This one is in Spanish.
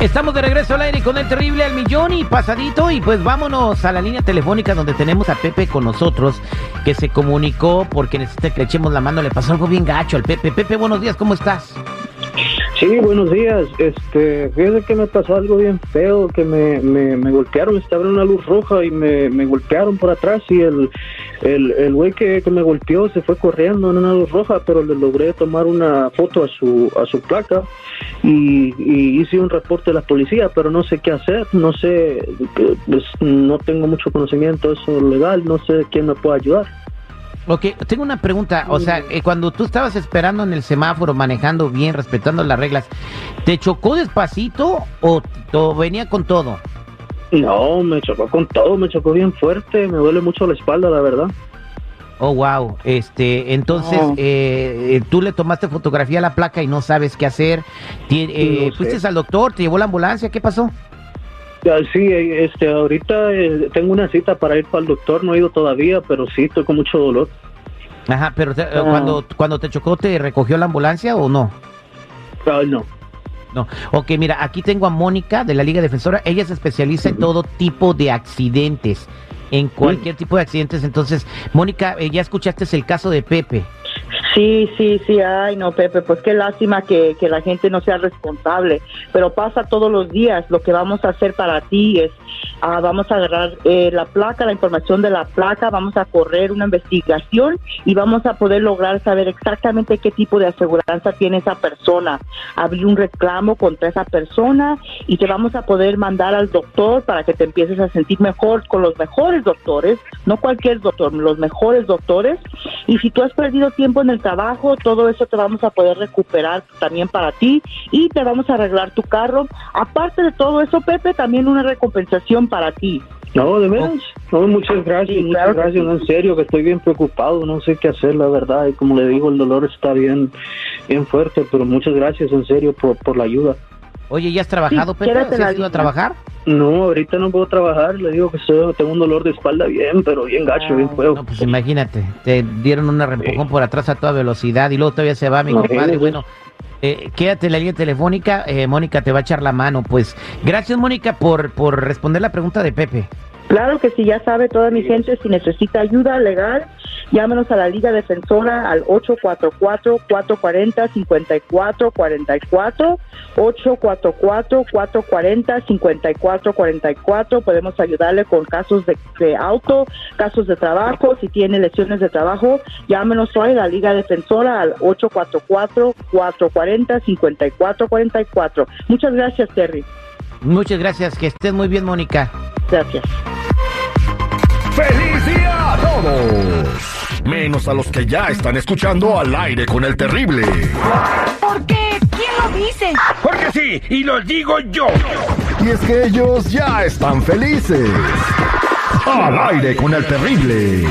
Estamos de regreso al aire con el terrible al millón y pasadito y pues vámonos a la línea telefónica donde tenemos a Pepe con nosotros que se comunicó porque necesita que le echemos la mano, le pasó algo bien gacho al Pepe. Pepe, buenos días, ¿cómo estás? Sí, buenos días. Este, fíjese que me pasó algo bien feo, que me, me, me golpearon, estaba en una luz roja y me, me golpearon por atrás y el el, el güey que, que me golpeó se fue corriendo en una luz roja, pero le logré tomar una foto a su a su placa y, y hice un reporte a la policía, pero no sé qué hacer, no sé, pues, no tengo mucho conocimiento de eso legal, no sé quién me puede ayudar. Ok, tengo una pregunta. O sea, eh, cuando tú estabas esperando en el semáforo, manejando bien, respetando las reglas, ¿te chocó despacito o, o venía con todo? No, me chocó con todo, me chocó bien fuerte, me duele mucho la espalda, la verdad. Oh, wow. Este, entonces, No. eh, eh, tú le tomaste fotografía a la placa y no sabes qué hacer. Eh, No sé. ¿Fuiste al doctor? ¿Te llevó la ambulancia? ¿Qué pasó? Ah, Sí, eh, este, ahorita eh, tengo una cita para ir para el doctor, no he ido todavía, pero sí, estoy con mucho dolor. Ajá, pero te- eh, Ah. cuando, cuando te chocó, ¿te recogió la ambulancia o no? Ay, no. No. Ok, mira, aquí tengo a Mónica de la Liga Defensora. Ella se especializa en todo tipo de accidentes, en cualquier tipo de accidentes. Entonces, Mónica, eh, ya escuchaste el caso de Pepe. Sí, sí, sí, ay no, Pepe, pues qué lástima que, que la gente no sea responsable, pero pasa todos los días. Lo que vamos a hacer para ti es, ah, vamos a agarrar eh, la placa, la información de la placa, vamos a correr una investigación y vamos a poder lograr saber exactamente qué tipo de aseguranza tiene esa persona, abrir un reclamo contra esa persona y te vamos a poder mandar al doctor para que te empieces a sentir mejor con los mejores doctores, no cualquier doctor, los mejores doctores y si tú has perdido tiempo en el trabajo, todo eso te vamos a poder recuperar también para ti y te vamos a arreglar tu carro. Aparte de todo eso, Pepe, también una recompensación para ti. No, de veras. No, muchas gracias, Sí, muchas claro gracias. sí. no, en serio, que estoy bien preocupado, no sé qué hacer, la verdad. Y como le digo, el dolor está bien, bien fuerte, pero muchas gracias, en serio, por, por la ayuda. Oye, ¿ya has trabajado, Sí, Pepe? quédate ¿Sí en la has ido a trabajar? No, ahorita no puedo trabajar, le digo que estoy- tengo un dolor de espalda bien, pero bien gacho, bien feo. No, pues imagínate, te dieron un empujón por atrás a toda velocidad y luego todavía se va mi No, compadre. Bueno, eh, quédate en la línea telefónica, eh, Mónica te va a echar la mano. Pues gracias, Mónica, por, por responder la pregunta de Pepe. Claro que si ya sabe toda mi gente, si necesita ayuda legal, llámenos a la Liga Defensora al 844-440-5444, 844-440-5444. Podemos ayudarle con casos de, de auto, casos de trabajo, si tiene lesiones de trabajo, llámenos hoy a la Liga Defensora al 844-440-5444. Muchas gracias, Terry. Muchas gracias, que estés muy bien, Mónica. Gracias. ¡Feliz día a todos! Menos a los que ya están escuchando al aire con el terrible. ¿Por qué? ¿Quién lo dice? Porque sí, y lo digo yo. Y es que ellos ya están felices. Al aire con el terrible.